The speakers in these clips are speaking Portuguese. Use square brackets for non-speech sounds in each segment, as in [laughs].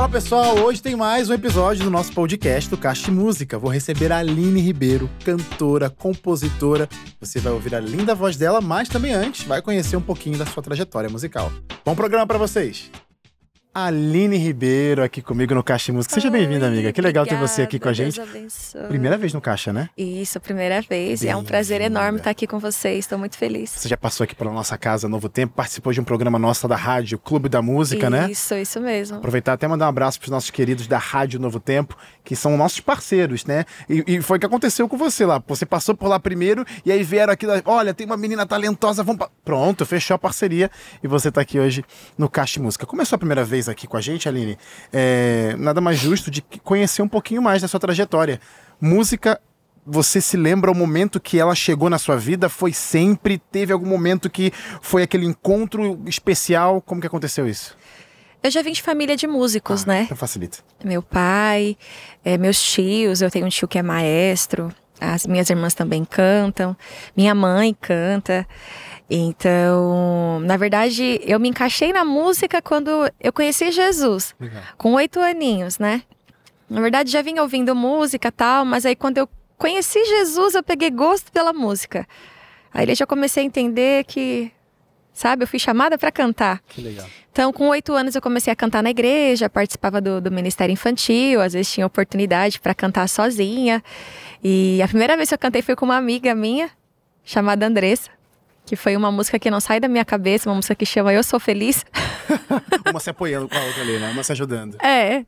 Fala pessoal, hoje tem mais um episódio do nosso podcast do Caixa Música. Vou receber a Aline Ribeiro, cantora, compositora. Você vai ouvir a linda voz dela, mas também antes vai conhecer um pouquinho da sua trajetória musical. Bom programa para vocês! Aline Ribeiro aqui comigo no Caixa Música. Seja bem-vinda, amiga. Que legal obrigada, ter você aqui com a gente. Deus abençoe. Primeira vez no Caixa, né? Isso, primeira vez. É um prazer enorme estar aqui com vocês. Estou muito feliz. Você já passou aqui pela nossa casa Novo Tempo, participou de um programa nosso da rádio Clube da Música, né? Isso, isso mesmo. Aproveitar até mandar um abraço para os nossos queridos da Rádio Novo Tempo, que são nossos parceiros, né? E, e foi o que aconteceu com você lá. Você passou por lá primeiro e aí vieram aqui, olha, tem uma menina talentosa, vamos. pa-" Pronto, fechou a parceria e você tá aqui hoje no Caixa Música. Começou a primeira vez aqui com a gente, Aline? É, nada mais justo de conhecer um pouquinho mais da sua trajetória. Música você se lembra o momento que ela chegou na sua vida? Foi sempre? Teve algum momento que foi aquele encontro especial? Como que aconteceu isso? Eu já vim de família de músicos, né? Então facilita. Meu pai, eh, meus tios, eu tenho um tio que é maestro, as minhas irmãs também cantam, minha mãe canta. Então, na verdade, eu me encaixei na música quando eu conheci Jesus, Legal. com oito aninhos, né? Na verdade, já vinha ouvindo música tal, mas aí quando eu conheci Jesus, eu peguei gosto pela música. Aí eu já comecei a entender que, sabe, eu fui chamada para cantar. Que legal. Então, com oito anos, eu comecei a cantar na igreja, participava do, do Ministério Infantil, às vezes tinha oportunidade para cantar sozinha. E a primeira vez que eu cantei foi com uma amiga minha, chamada Andressa, que foi uma música que não sai da minha cabeça, uma música que chama Eu Sou Feliz. [laughs] Uma se apoiando com a outra ali, né? Uma se ajudando. É.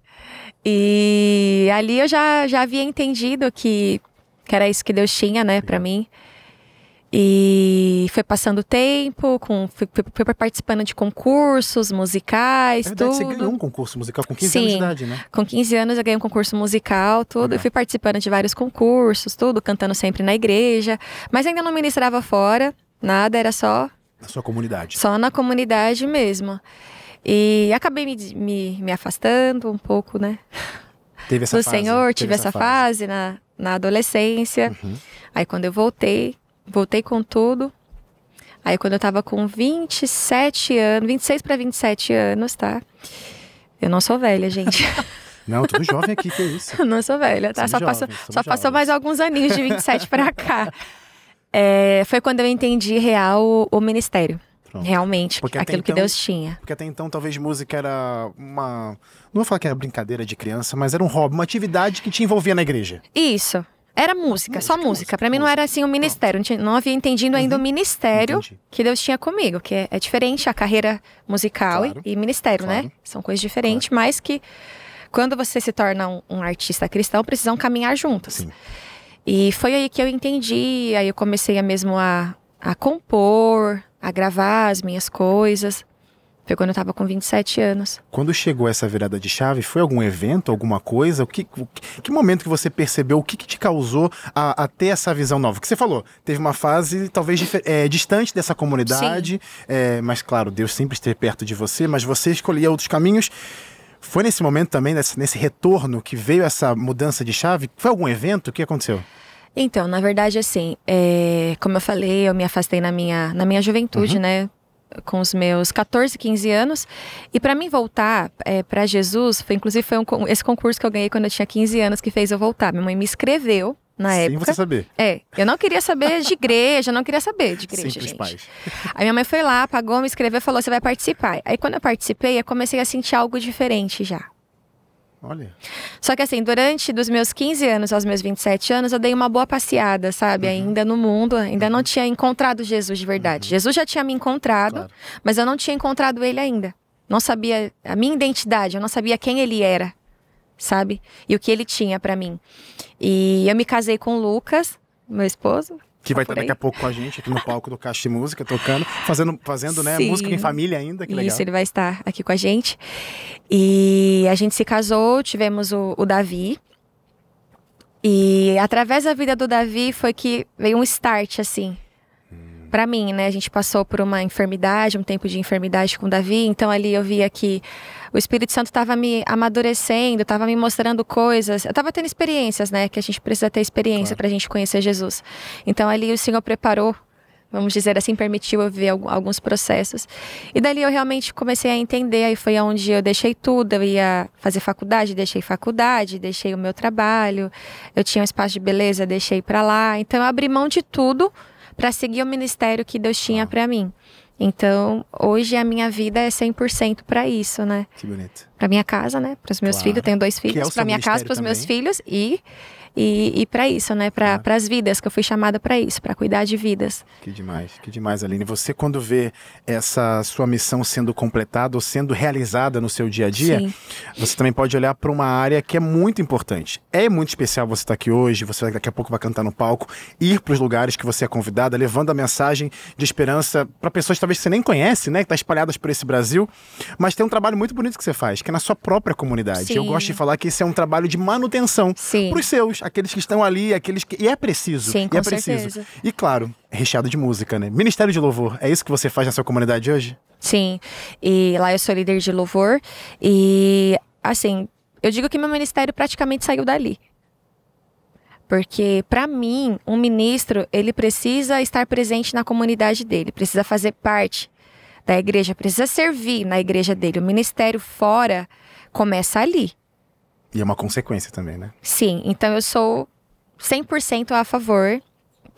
E ali eu já, já havia entendido que, que era isso que Deus tinha, né, para mim. E foi passando o tempo, com, fui, fui- participando de concursos musicais, Na verdade, tudo. você ganhou um concurso musical com 15 Sim. anos de idade, né? Com 15 anos eu ganhei um concurso musical, tudo. E fui participando de vários concursos, tudo, cantando sempre na igreja. Mas ainda não ministrava fora, nada, era só, Na sua comunidade. só na comunidade mesmo. E acabei me, me, me afastando um pouco, né? Teve essa do fase. Senhor, tive essa fase na, na adolescência. Uhum. Aí quando eu voltei, voltei com tudo. Aí quando eu tava com 27 anos, 26 para 27 anos, tá? Eu não sou velha, gente. [laughs] Não, tudo jovem aqui, que isso. Eu [laughs] não sou velha, tá? Somos Só, jovens, passou, só passou mais alguns aninhos de 27 pra cá. [laughs] É, foi quando eu entendi real o, o ministério. Pronto. Realmente, Porque aquilo que então- Deus tinha. Porque até então talvez música era uma. Não vou falar que era brincadeira de criança, mas era um hobby, uma atividade que te envolvia na igreja. Isso. Era música, só Música, música. música, Pra mim não música. era assim um ministério. Não, tinha- não havia entendido ainda Uhum. o ministério Entendi. que Deus tinha comigo, que é, é diferente a carreira musical Claro. e, e ministério, Claro. né? São coisas diferentes, mas que quando você se torna um, um artista cristão, precisam caminhar juntos. Sim. E foi aí que eu entendi, aí eu comecei a mesmo a, a compor, a gravar as minhas coisas. Foi quando eu tava com 27 anos. Quando chegou essa virada de chave, foi algum evento, alguma coisa? O que, o que, que momento que você percebeu? O que, que te causou a, a ter essa visão nova? Que você falou, teve uma fase talvez é, distante dessa comunidade, é, mas claro, Deus sempre esteve perto de você, mas você escolhia outros caminhos. Foi nesse momento também, nesse, nesse retorno, que veio essa mudança de chave? Foi algum evento? O que aconteceu? Então, na verdade, assim, é, como eu falei, eu me afastei na minha, na minha juventude, né? Com os meus 14, 15 anos. E pra mim voltar é, para Jesus, foi inclusive foi um esse concurso que eu ganhei quando eu tinha 15 anos que fez eu voltar. Minha mãe me escreveu na Sem época. você saber. É, eu não queria saber de igreja, não queria saber de igreja, Simples gente. pais. [laughs] Aí minha mãe foi lá, pagou, me escreveu falou: você vai participar. Aí quando eu participei, eu comecei a sentir algo diferente já. Olha. Só que assim, durante dos meus 15 anos aos meus 27 anos, eu dei uma boa passeada, sabe? Uhum. Ainda no mundo, ainda não tinha encontrado Jesus de verdade. Jesus já tinha me encontrado, Claro. mas eu não tinha encontrado ele ainda. Não sabia a minha identidade, eu não sabia quem ele era, sabe? E o que ele tinha pra mim. E eu me casei com o Lucas, meu esposo. Que vai Tá estar por aí? daqui a pouco com a gente aqui no palco do Caixa de Música, tocando, fazendo, fazendo né, Sim. música em família ainda, que legal. Isso, ele vai estar aqui com a gente. E a gente se casou, tivemos o, o Davi. E através da vida do Davi foi que veio um start, assim. Pra mim, né? A gente passou por uma enfermidade, um tempo de enfermidade com Davi. Então ali eu via que o Espírito Santo estava me amadurecendo, estava me mostrando coisas. Eu estava tendo experiências, né? Que a gente precisa ter experiência Claro. pra gente conhecer Jesus. Então ali o Senhor preparou vamos dizer assim, permitiu eu ver alguns processos. E dali eu realmente comecei a entender, aí foi onde eu deixei tudo, eu ia fazer faculdade, deixei faculdade, deixei o meu trabalho, eu tinha um espaço de beleza, deixei para lá. Então eu abri mão de tudo para seguir o ministério que Deus tinha para mim. Então, hoje a minha vida é 100% para isso, né? Que bonito. Para minha casa, né? Para os meus claro. filhos, eu tenho dois filhos, é para minha casa, para os meus filhos e e, e para isso, né? Para ah. as vidas, que eu fui chamada para isso, para cuidar de vidas. Que demais, que demais, Aline. Você, quando vê essa sua missão sendo completada ou sendo realizada no seu dia a dia, Sim. você também pode olhar para uma área que é muito importante. É muito especial você estar tá aqui hoje, você daqui a pouco vai cantar no palco, ir para os lugares que você é convidada, levando a mensagem de esperança para pessoas talvez que você nem conhece, né? Que estão tá espalhadas por esse Brasil. Mas tem um trabalho muito bonito que você faz, que é na sua própria comunidade. Sim. Eu gosto de falar que esse é um trabalho de manutenção para os seus aqueles que estão ali, aqueles que. E é preciso. Sim, com e é preciso. Certeza. E claro, recheado de música, né? Ministério de Louvor, é isso que você faz na sua comunidade hoje? Sim. E lá eu sou líder de louvor. E assim, eu digo que meu ministério praticamente saiu dali. Porque, para mim, um ministro, ele precisa estar presente na comunidade dele, precisa fazer parte da igreja, precisa servir na igreja dele. O ministério fora começa ali. E é uma consequência também, né? Sim, então eu sou 100% a favor,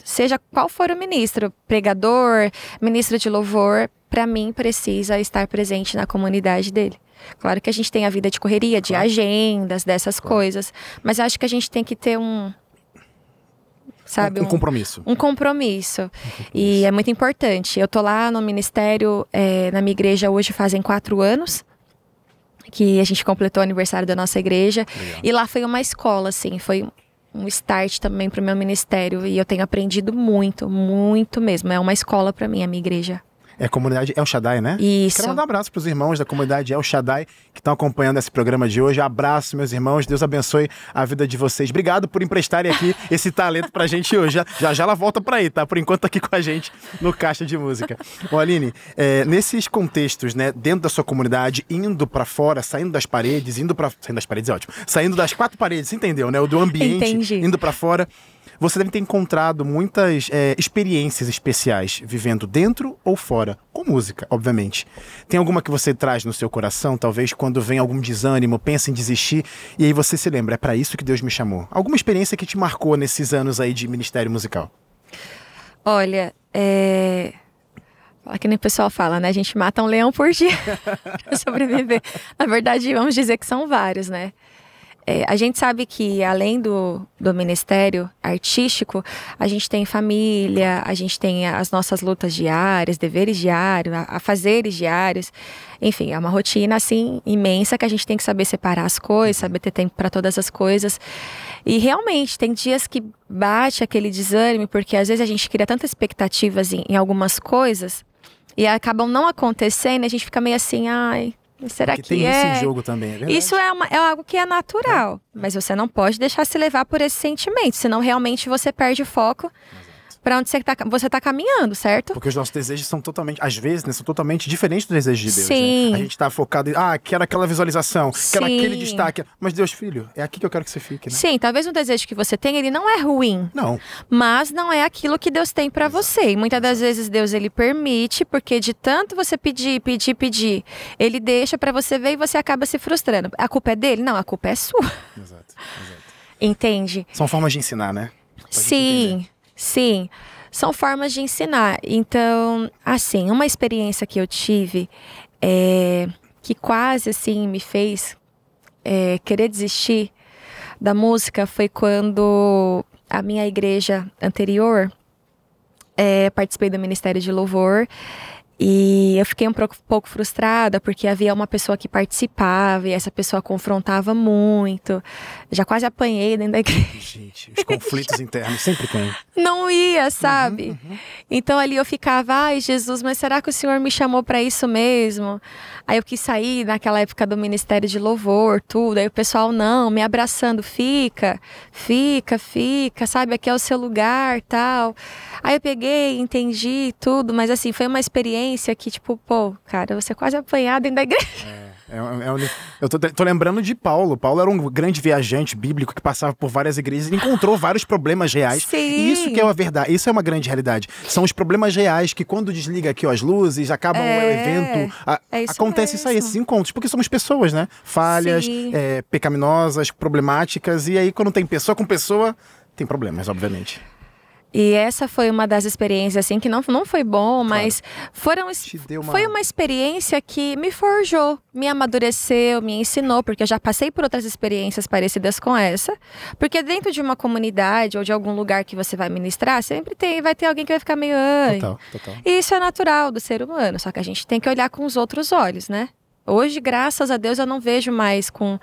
seja qual for o ministro, pregador, ministro de louvor, para mim precisa estar presente na comunidade dele. Claro que a gente tem a vida de correria, de claro. agendas, dessas claro. coisas, mas acho que a gente tem que ter um sabe? Um, um compromisso. Um, um compromisso. Um compromisso. E é muito importante. Eu tô lá no ministério, é, na minha igreja hoje fazem quatro anos que a gente completou o aniversário da nossa igreja. Legal. E lá foi uma escola, assim, foi um start também para o meu ministério. E eu tenho aprendido muito, muito mesmo. É uma escola para mim, a minha igreja. É a comunidade El Shaddai, né? Isso. Quero mandar um abraço para os irmãos da comunidade El Shaddai que estão acompanhando esse programa de hoje. Abraço, meus irmãos. Deus abençoe a vida de vocês. Obrigado por emprestarem aqui [laughs] esse talento para a gente hoje. Já, já, ela volta para aí, tá? Por enquanto tá aqui com a gente no Caixa de Música. Bom, Aline, é, nesses contextos, né, dentro da sua comunidade, indo para fora, saindo das paredes, indo para saindo das paredes é ótimo. Saindo das quatro paredes, entendeu, né? O do ambiente, Entendi. indo para fora você deve ter encontrado muitas é, experiências especiais vivendo dentro ou fora, com música, obviamente. Tem alguma que você traz no seu coração, talvez quando vem algum desânimo, pensa em desistir, e aí você se lembra, é para isso que Deus me chamou? Alguma experiência que te marcou nesses anos aí de ministério musical? Olha, é. Que nem o pessoal fala, né? A gente mata um leão por dia [laughs] para sobreviver. Na verdade, vamos dizer que são vários, né? É, a gente sabe que além do, do ministério artístico, a gente tem família, a gente tem as nossas lutas diárias, deveres diários, a, a fazeres diários. Enfim, é uma rotina assim imensa que a gente tem que saber separar as coisas, saber ter tempo para todas as coisas. E realmente tem dias que bate aquele desânimo, porque às vezes a gente cria tantas expectativas em, em algumas coisas e acabam não acontecendo, e a gente fica meio assim, ai, Será Porque que tem é? isso em jogo também, é? Isso é, uma, é algo que é natural, é. mas você não pode deixar se levar por esse sentimento, senão realmente você perde o foco para onde você está você tá caminhando, certo? Porque os nossos desejos são totalmente, às vezes, né, são totalmente diferentes dos desejos de Deus. Né? Sim. Né? A gente está focado em, ah, quero aquela visualização, Sim. quero aquele destaque. Mas Deus, filho, é aqui que eu quero que você fique, né? Sim, talvez um desejo que você tem, ele não é ruim. Não. Mas não é aquilo que Deus tem para você. E muitas das vezes Deus, ele permite, porque de tanto você pedir, pedir, pedir, ele deixa para você ver e você acaba se frustrando. A culpa é dele? Não, a culpa é sua. Exato, exato. Entende? São formas de ensinar, né? Sim, sim são formas de ensinar. Então, assim, uma experiência que eu tive é, que quase assim me fez é, querer desistir da música foi quando a minha igreja anterior é, participei do Ministério de Louvor e eu fiquei um pouco frustrada porque havia uma pessoa que participava e essa pessoa confrontava muito. Já quase apanhei dentro da igreja. Gente, os conflitos [laughs] internos sempre tem. Não ia, sabe? Uhum, uhum. Então ali eu ficava, ai Jesus, mas será que o Senhor me chamou para isso mesmo? Aí eu quis sair naquela época do Ministério de Louvor, tudo. Aí o pessoal, não, me abraçando, fica, fica, fica, sabe? Aqui é o seu lugar, tal. Aí eu peguei, entendi tudo, mas assim, foi uma experiência que, tipo, pô, cara, você quase apanhado dentro da igreja. [laughs] É. É, é, eu tô, tô, lembrando de Paulo. Paulo era um grande viajante bíblico que passava por várias igrejas e encontrou vários problemas reais. Sim. E isso que é a verdade, isso é uma grande realidade. São os problemas reais que quando desliga aqui ó, as luzes, acaba é, o evento, a, é isso acontece mesmo. isso aí, esses encontros, porque somos pessoas, né? Falhas, é, pecaminosas, problemáticas, e aí quando tem pessoa com pessoa, tem problemas, obviamente. E essa foi uma das experiências, assim, que não, não foi bom, claro. mas foram, uma... foi uma experiência que me forjou, me amadureceu, me ensinou, porque eu já passei por outras experiências parecidas com essa. Porque dentro de uma comunidade ou de algum lugar que você vai ministrar, sempre tem, vai ter alguém que vai ficar meio. Total, total. E isso é natural do ser humano, só que a gente tem que olhar com os outros olhos, né? Hoje, graças a Deus, eu não vejo mais com.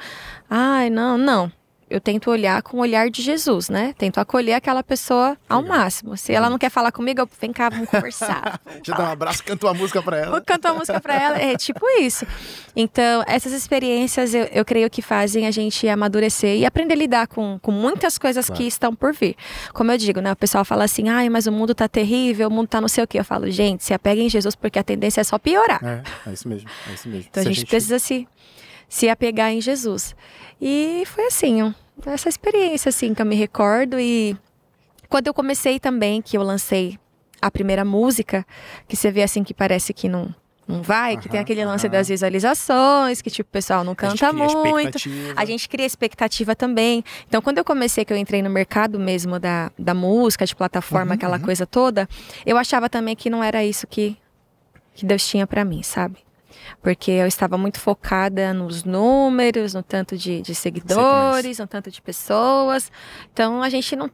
Ai, não, não eu tento olhar com o olhar de Jesus, né? Tento acolher aquela pessoa ao Legal. máximo. Se ela não quer falar comigo, eu vem cá, vamos conversar. Vamos [laughs] Já dá um abraço, canta uma música para ela. Canta uma música para ela, é tipo isso. Então, essas experiências eu, eu creio que fazem a gente amadurecer e aprender a lidar com, com muitas coisas claro. que estão por vir. Como eu digo, né? O pessoal fala assim, ai, mas o mundo tá terrível, o mundo tá não sei o quê. Eu falo, gente, se apegue em Jesus, porque a tendência é só piorar. É, é isso mesmo, é isso mesmo. Então se a gente, gente precisa se, se apegar em Jesus. E foi assim, essa experiência, assim, que eu me recordo. E quando eu comecei também, que eu lancei a primeira música, que você vê assim que parece que não, não vai, que tem aquele lance das visualizações, que tipo, o pessoal não canta muito. A gente cria expectativa também. Então, quando eu comecei, que eu entrei no mercado mesmo da, da música, de plataforma, uhum, aquela uhum. coisa toda, eu achava também que não era isso que, que Deus tinha para mim, sabe? Porque eu estava muito focada nos números, no tanto de, de seguidores, no tanto de pessoas. Então a gente não.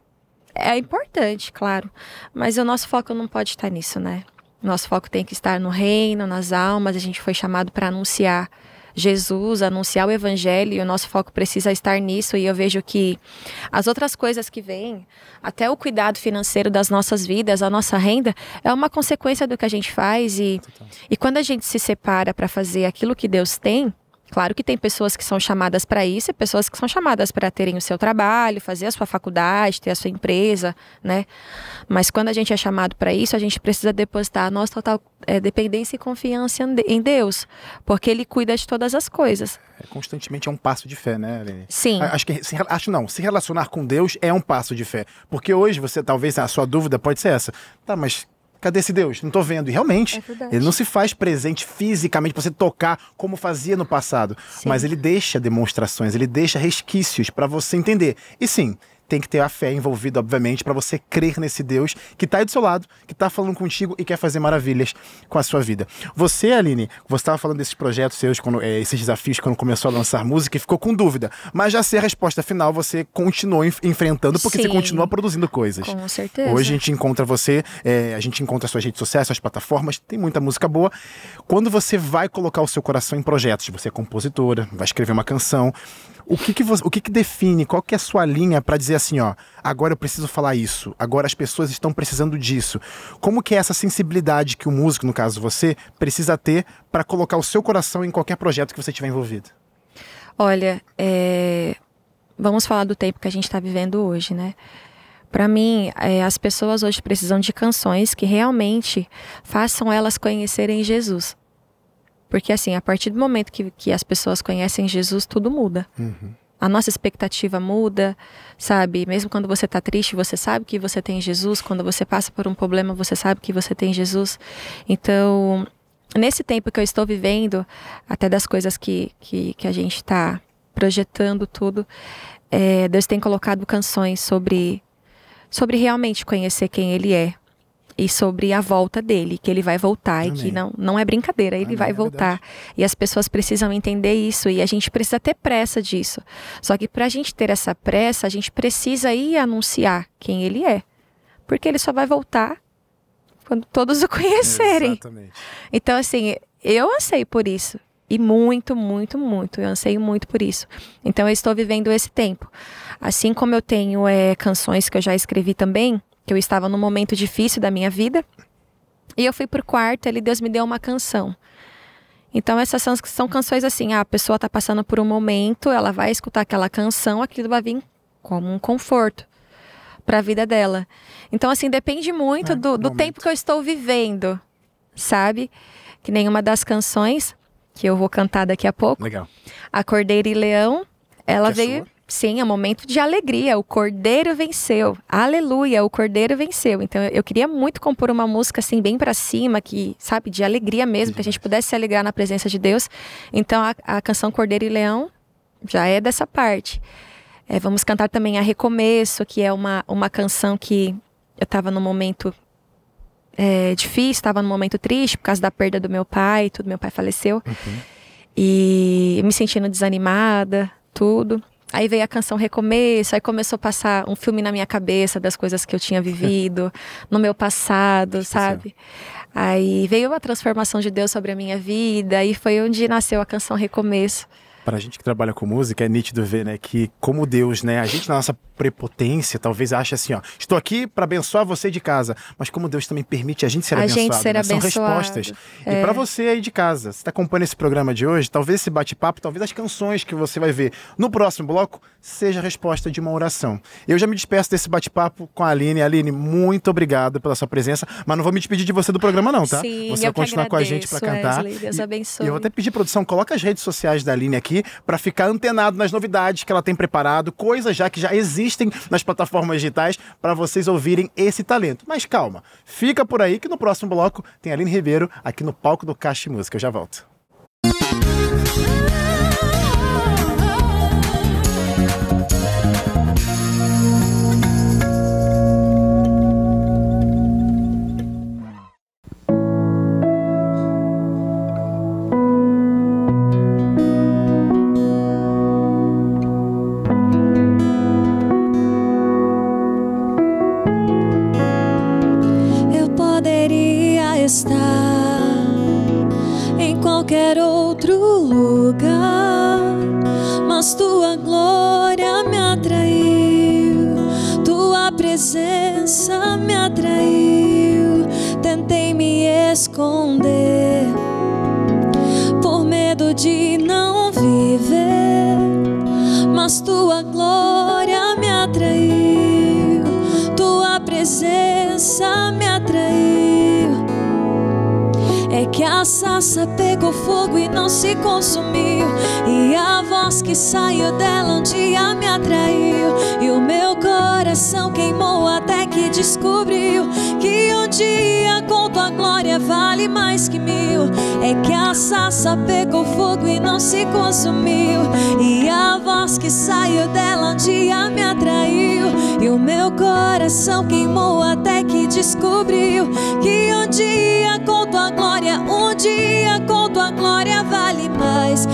É importante, claro, mas o nosso foco não pode estar nisso, né? Nosso foco tem que estar no reino, nas almas. A gente foi chamado para anunciar Jesus, anunciar o evangelho, e o nosso foco precisa estar nisso. E eu vejo que as outras coisas que vêm, até o cuidado financeiro das nossas vidas, a nossa renda, é uma consequência do que a gente faz. E, e quando a gente se separa para fazer aquilo que Deus tem, Claro que tem pessoas que são chamadas para isso e pessoas que são chamadas para terem o seu trabalho, fazer a sua faculdade, ter a sua empresa, né? Mas quando a gente é chamado para isso, a gente precisa depositar a nossa total é, dependência e confiança em Deus, porque Ele cuida de todas as coisas. É, constantemente é um passo de fé, né, Aline? Sim. Acho que se, acho não, se relacionar com Deus é um passo de fé, porque hoje você talvez a sua dúvida pode ser essa, tá? Mas Cadê esse Deus? Não estou vendo. E realmente, é ele não se faz presente fisicamente para você tocar como fazia no passado. Sim. Mas ele deixa demonstrações, ele deixa resquícios para você entender. E sim, tem que ter a fé envolvida, obviamente, para você crer nesse Deus que está aí do seu lado, que está falando contigo e quer fazer maravilhas com a sua vida. Você, Aline, você estava falando desses projetos seus, quando, é, esses desafios, quando começou a lançar música e ficou com dúvida. Mas já sei a resposta final, você continuou enf enfrentando, porque Sim, você continua produzindo coisas. Com certeza. Hoje a gente encontra você, é, a gente encontra suas redes sociais, suas plataformas, tem muita música boa. Quando você vai colocar o seu coração em projetos, você é compositora, vai escrever uma canção, o que que, você, o que, que define, qual que é a sua linha para dizer assim, ó, agora eu preciso falar isso, agora as pessoas estão precisando disso. Como que é essa sensibilidade que o músico, no caso você, precisa ter para colocar o seu coração em qualquer projeto que você tiver envolvido? Olha, é... vamos falar do tempo que a gente está vivendo hoje, né? Para mim, é, as pessoas hoje precisam de canções que realmente façam elas conhecerem Jesus. Porque, assim, a partir do momento que, que as pessoas conhecem Jesus, tudo muda. Uhum. A nossa expectativa muda, sabe? Mesmo quando você está triste, você sabe que você tem Jesus. Quando você passa por um problema, você sabe que você tem Jesus. Então, nesse tempo que eu estou vivendo, até das coisas que, que, que a gente está projetando tudo, é, Deus tem colocado canções sobre, sobre realmente conhecer quem Ele é, e sobre a volta dele, que ele vai voltar Amém. e que não, não é brincadeira, ele Amém, vai é voltar. É e as pessoas precisam entender isso e a gente precisa ter pressa disso. Só que para a gente ter essa pressa, a gente precisa ir anunciar quem ele é, porque ele só vai voltar quando todos o [laughs] conhecerem. Exatamente. Então, assim, eu ansei por isso. E muito, muito, muito. Eu anseio muito por isso. Então, eu estou vivendo esse tempo. Assim como eu tenho é, canções que eu já escrevi também, que eu estava num momento difícil da minha vida. E eu fui pro quarto, e Deus me deu uma canção. Então essas são, são canções assim, ah, a pessoa está passando por um momento, ela vai escutar aquela canção, aquilo vai vir como um conforto para a vida dela. Então assim, depende muito é, do, do tempo que eu estou vivendo, sabe? Que nenhuma das canções que eu vou cantar daqui a pouco. Legal. A Cordeiro e Leão, ela Que é veio. sua? Sim, é um momento de alegria. O Cordeiro venceu. Aleluia, o Cordeiro venceu. Então eu- queria muito compor uma música assim, bem pra cima, que, sabe, de alegria mesmo, que a gente pudesse se alegrar na presença de Deus. Então a, a canção Cordeiro e Leão já é dessa parte. É, vamos cantar também a Recomeço, que é uma, uma canção que eu estava num momento é, difícil, estava num momento triste por causa da perda do meu pai, tudo, meu pai faleceu. E me sentindo desanimada, tudo. Aí veio a canção Recomeço, aí começou a passar um filme na minha cabeça das coisas que eu tinha vivido [laughs] no meu passado, sabe? Aí veio a transformação de Deus sobre a minha vida, e foi onde nasceu a canção Recomeço. Pra gente que trabalha com música, é nítido ver, né, que como Deus, né, a gente na nossa prepotência talvez ache assim, ó, estou aqui para abençoar você de casa, mas como Deus também permite a gente ser A abençoado, gente ser né? são respostas. E é. para você aí de casa, você está acompanhando esse programa de hoje, talvez esse bate-papo, talvez as canções que você vai ver no próximo bloco seja a resposta de uma oração. Eu já me despeço desse bate-papo com a Aline. Aline, muito obrigado pela sua presença, mas não vou me despedir de você do programa não, tá? Sim, você vai continuar com a gente para agradeço, cantar. Wesley, Deus E- abençoe. E eu vou até pedir produção, coloca as redes sociais da Aline aqui para ficar antenado nas novidades que ela tem preparado, coisas já que já existem nas plataformas digitais para vocês ouvirem esse talento. Mas calma, fica por aí que no próximo bloco tem Aline Ribeiro aqui no palco do Caixa Música. Eu já volto. Saiu dela um dia me atraiu. E o meu coração queimou até que descobriu que um dia com tua glória vale mais que mil. É que a sarça pegou fogo e não se consumiu. E a voz que saiu dela um dia me atraiu. E o meu coração queimou até que descobriu que um dia com tua glória, um dia com tua glória vale mais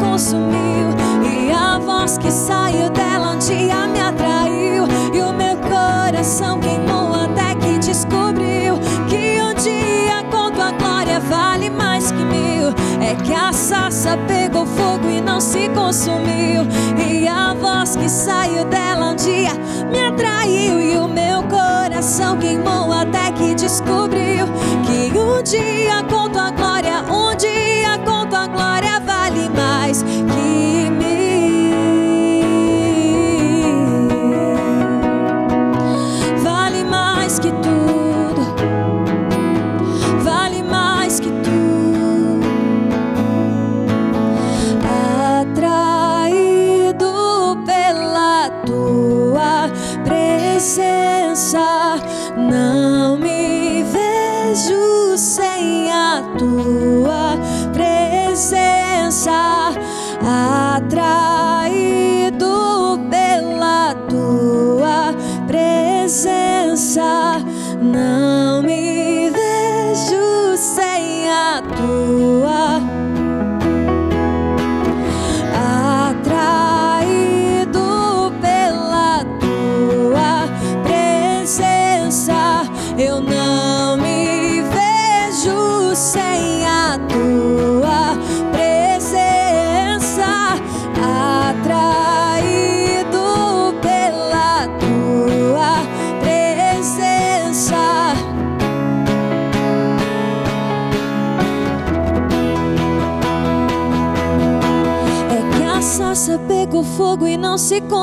consumiu. E a voz que saiu dela um dia me atraiu. E o meu coração queimou até que descobriu que um dia com tua glória vale mais que mil. É que a sarça pegou fogo e não se consumiu. E a voz que saiu dela um dia me atraiu. E o meu coração queimou até que descobriu que um dia com tua glória, um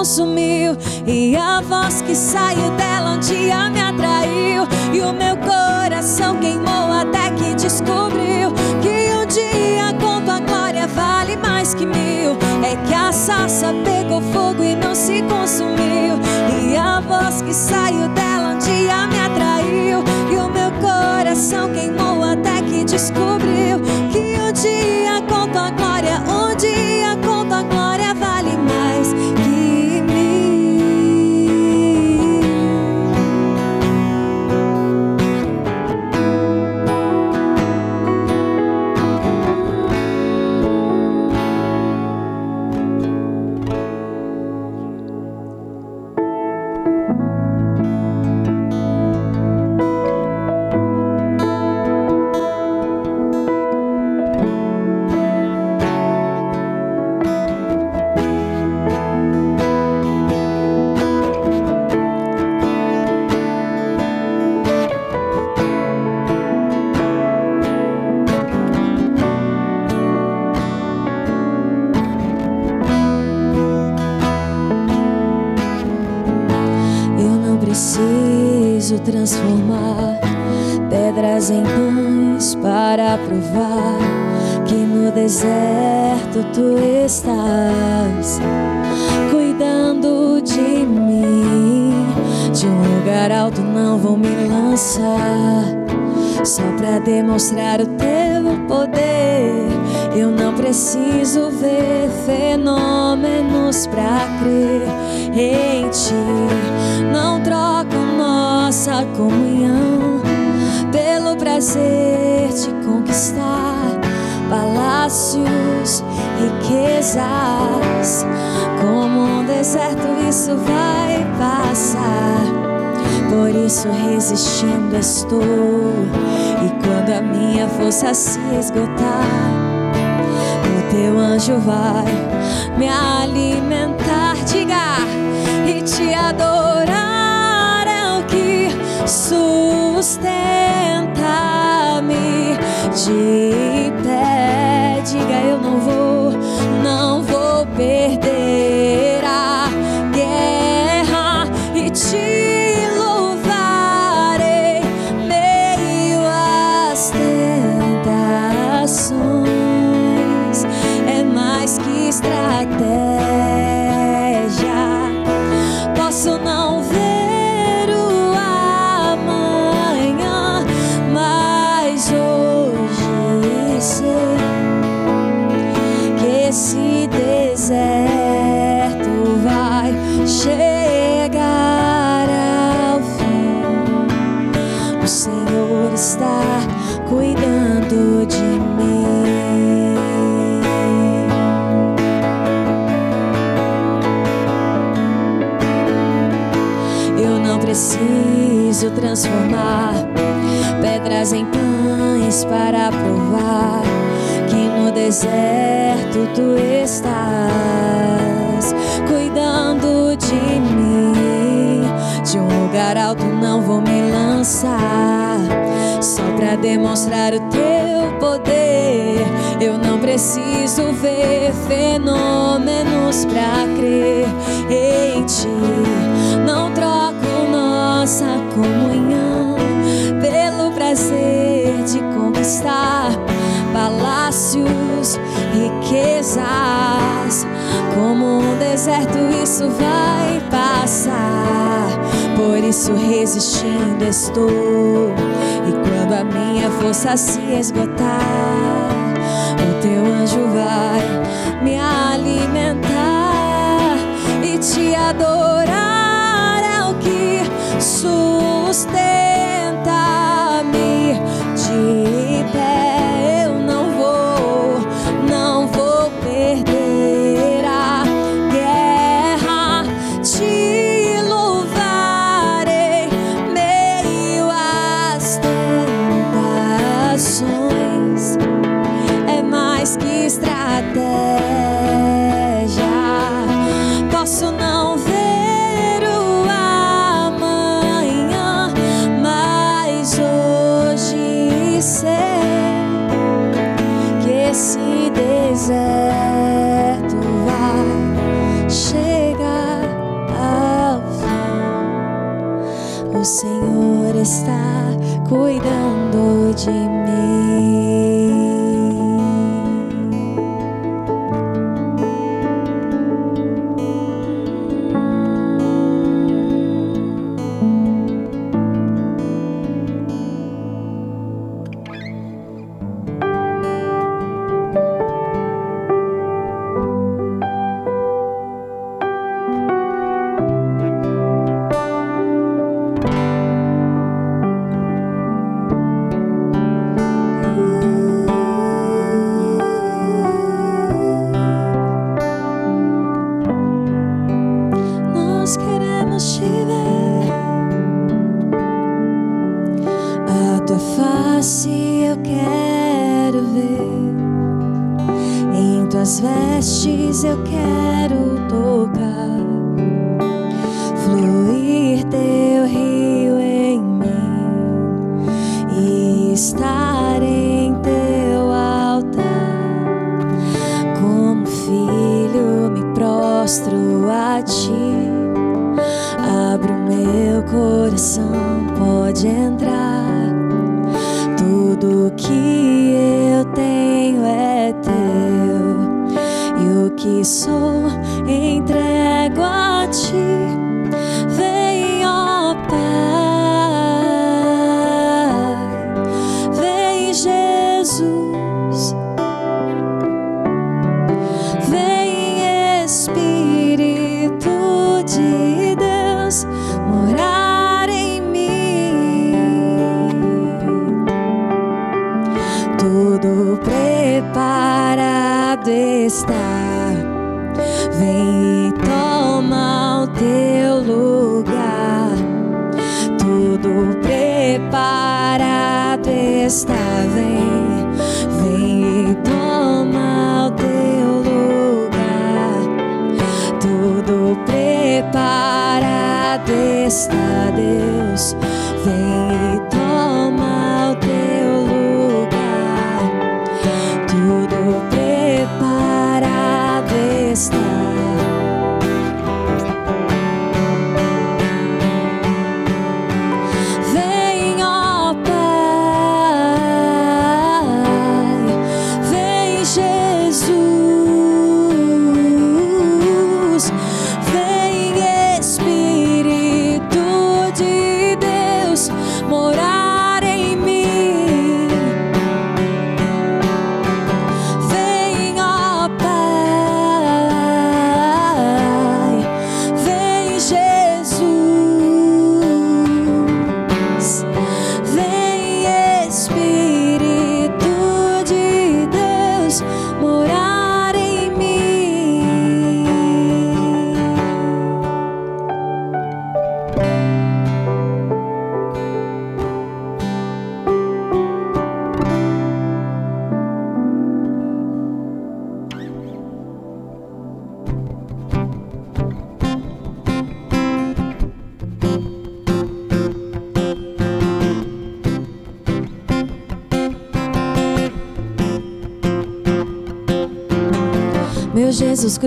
consumiu. E a voz que saiu dela um dia me atraiu. E o meu coração queimou até que descobriu que um dia com tua glória vale mais que mil. É que a sarça pegou fogo e não se consumiu. E a voz que saiu dela um dia me atraiu. E o meu coração queimou até que descobriu que um dia preciso transformar pedras em pães para provar que no deserto tu estás cuidando de mim. De um lugar alto não vou me lançar só pra demonstrar o teu poder. Eu não preciso ver fenômenos pra crer em ti. Não troco nossa comunhão pelo prazer de conquistar palácios, riquezas. Como um deserto, isso vai passar. Por isso resistindo estou. E quando a minha força se esgotar, o teu anjo vai me alimentar. Sustenta-me para que no deserto tu estás cuidando de mim. De um lugar alto não vou me lançar só pra demonstrar o teu poder. Eu não preciso ver fenômenos pra crer em ti. Não troco nossa comunhão prazer de conquistar palácios, riquezas. Como um deserto, isso vai passar. Por isso, resistindo estou. E quando a minha força se esgotar, o teu anjo vai me alimentar e te adorar é o que sustenta-me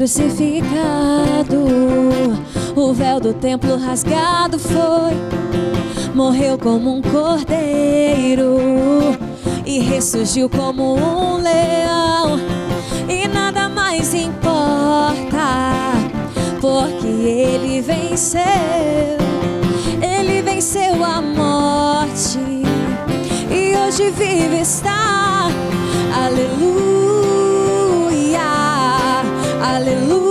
crucificado, o véu do templo rasgado foi, morreu como um cordeiro e ressurgiu como um leão, e nada mais importa, porque ele venceu, ele venceu a morte e hoje vive está. Aleluia, aleluia.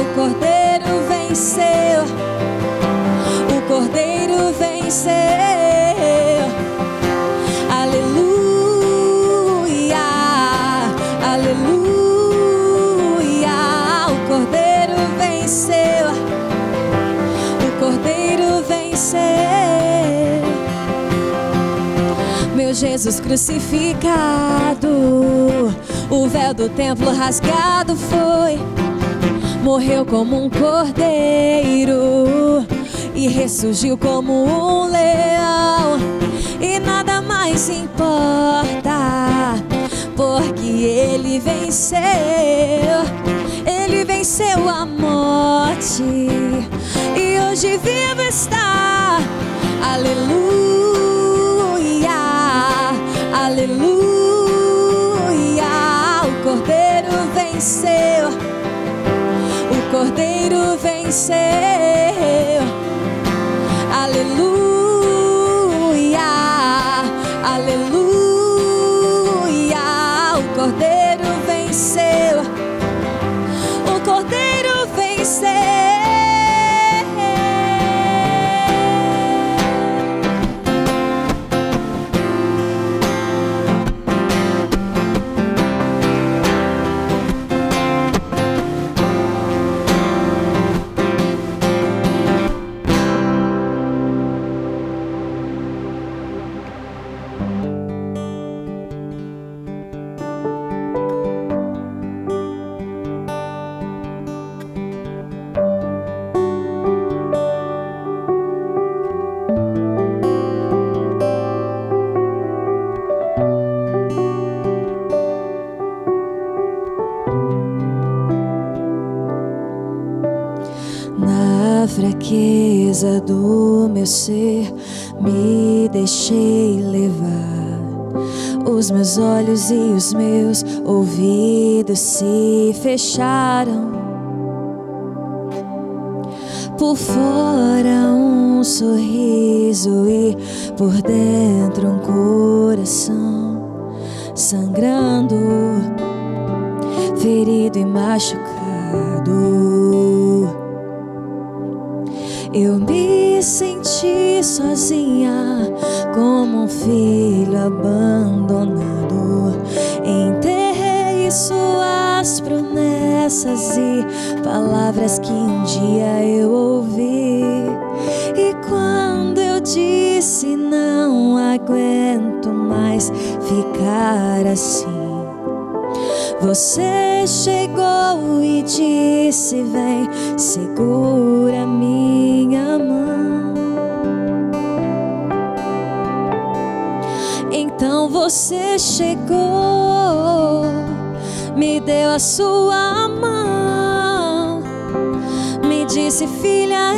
O cordeiro venceu, o cordeiro venceu. Aleluia, aleluia. O cordeiro venceu, o cordeiro venceu. Meu Jesus crucificado, o véu do templo rasgado foi, morreu como um cordeiro e ressurgiu como um leão, e nada mais importa, porque ele venceu, ele venceu a morte e hoje vivo está. Aleluia, Cordeiro deixei levar. Os meus olhos e os meus ouvidos se fecharam. Por fora um sorriso e por dentro um coração sangrando, ferido e machucado. Eu me senti sozinha, como um filho abandonado. Enterrei suas promessas e palavras que um dia eu ouvi. E quando eu disse não aguento mais ficar assim. Você chegou e disse: Vem, segura minha mão. Você chegou, me deu a sua mão, me disse: Filha,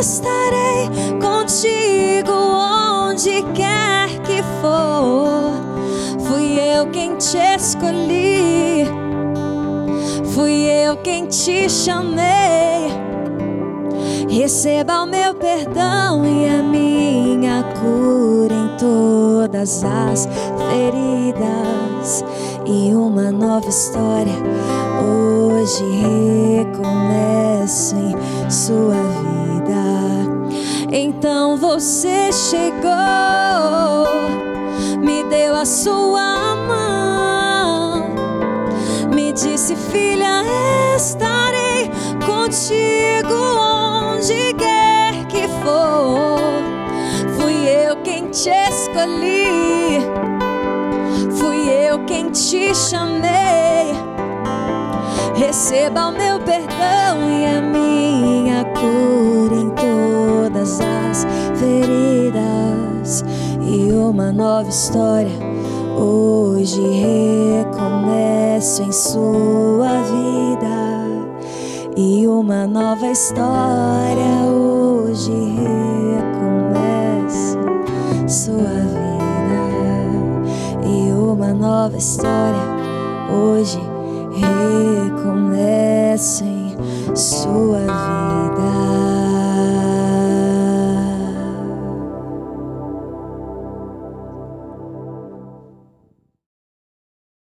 estarei contigo onde quer que for. Fui eu quem te escolhi, fui eu quem te chamei. Receba o meu perdão e a minha cura todas as feridas e uma nova história. Hoje recomeço em sua vida. Então você chegou me deu a sua te escolhi, fui eu quem te chamei. Receba o meu perdão e a minha cura em todas as feridas e uma nova história. Hoje recomeço em sua vida e uma nova história. Hoje recomeço sua vida e uma nova história. Hoje recomeço em sua vida.